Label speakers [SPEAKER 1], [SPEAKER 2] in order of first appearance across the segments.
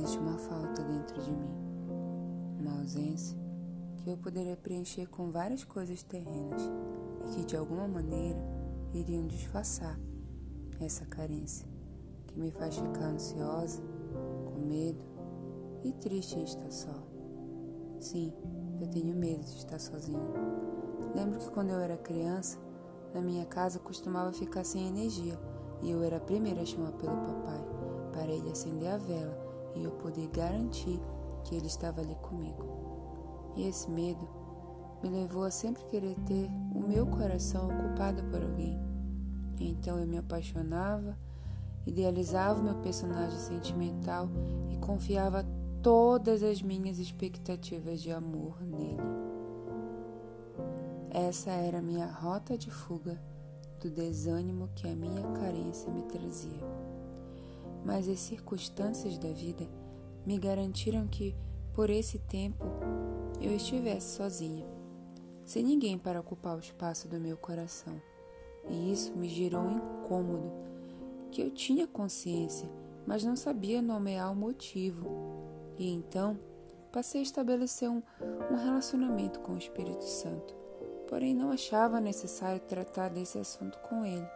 [SPEAKER 1] existe uma falta dentro de mim, uma ausência que eu poderia preencher com várias coisas terrenas e que de alguma maneira iriam disfarçar essa carência que me faz ficar ansiosa, com medo e triste em estar só. Sim, eu tenho medo de estar sozinho. Lembro que quando eu era criança, na minha casa costumava ficar sem energia e eu era a primeira a chamar pelo papai para ele acender a vela e eu poder garantir que ele estava ali comigo. E esse medo me levou a sempre querer ter o meu coração ocupado por alguém. Então eu me apaixonava, idealizava o meu personagem sentimental e confiava todas as minhas expectativas de amor nele. Essa era a minha rota de fuga do desânimo que a minha carência me trazia. Mas as circunstâncias da vida me garantiram que, por esse tempo, eu estivesse sozinha, sem ninguém para ocupar o espaço do meu coração. E isso me gerou um incômodo, que eu tinha consciência, mas não sabia nomear o motivo. E então passei a estabelecer um, um relacionamento com o Espírito Santo porém não achava necessário tratar desse assunto com ele.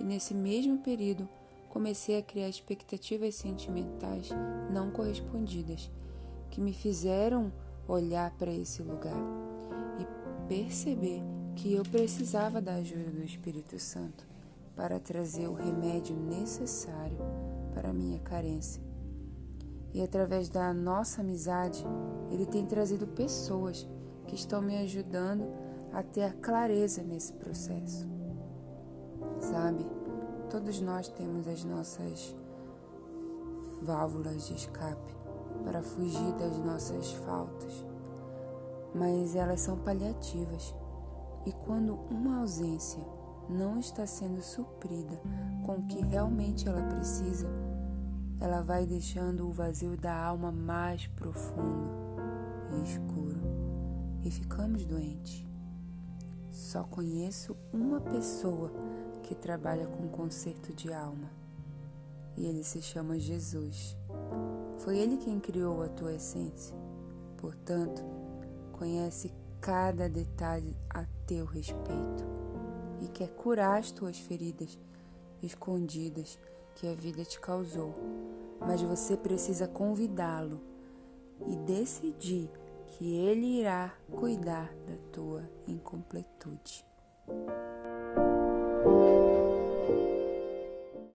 [SPEAKER 1] E nesse mesmo período comecei a criar expectativas sentimentais não correspondidas, que me fizeram olhar para esse lugar e perceber que eu precisava da ajuda do Espírito Santo para trazer o remédio necessário para minha carência. E através da nossa amizade, ele tem trazido pessoas que estão me ajudando a ter a clareza nesse processo. Sabe, todos nós temos as nossas válvulas de escape para fugir das nossas faltas, mas elas são paliativas. E quando uma ausência não está sendo suprida com o que realmente ela precisa, ela vai deixando o vazio da alma mais profundo e escuro e ficamos doentes. Só conheço uma pessoa que trabalha com conserto de alma e ele se chama Jesus. Foi ele quem criou a tua essência. Portanto, conhece cada detalhe a teu respeito e quer curar as tuas feridas escondidas que a vida te causou. Mas você precisa convidá-lo e decidir que Ele irá cuidar da tua incompletude.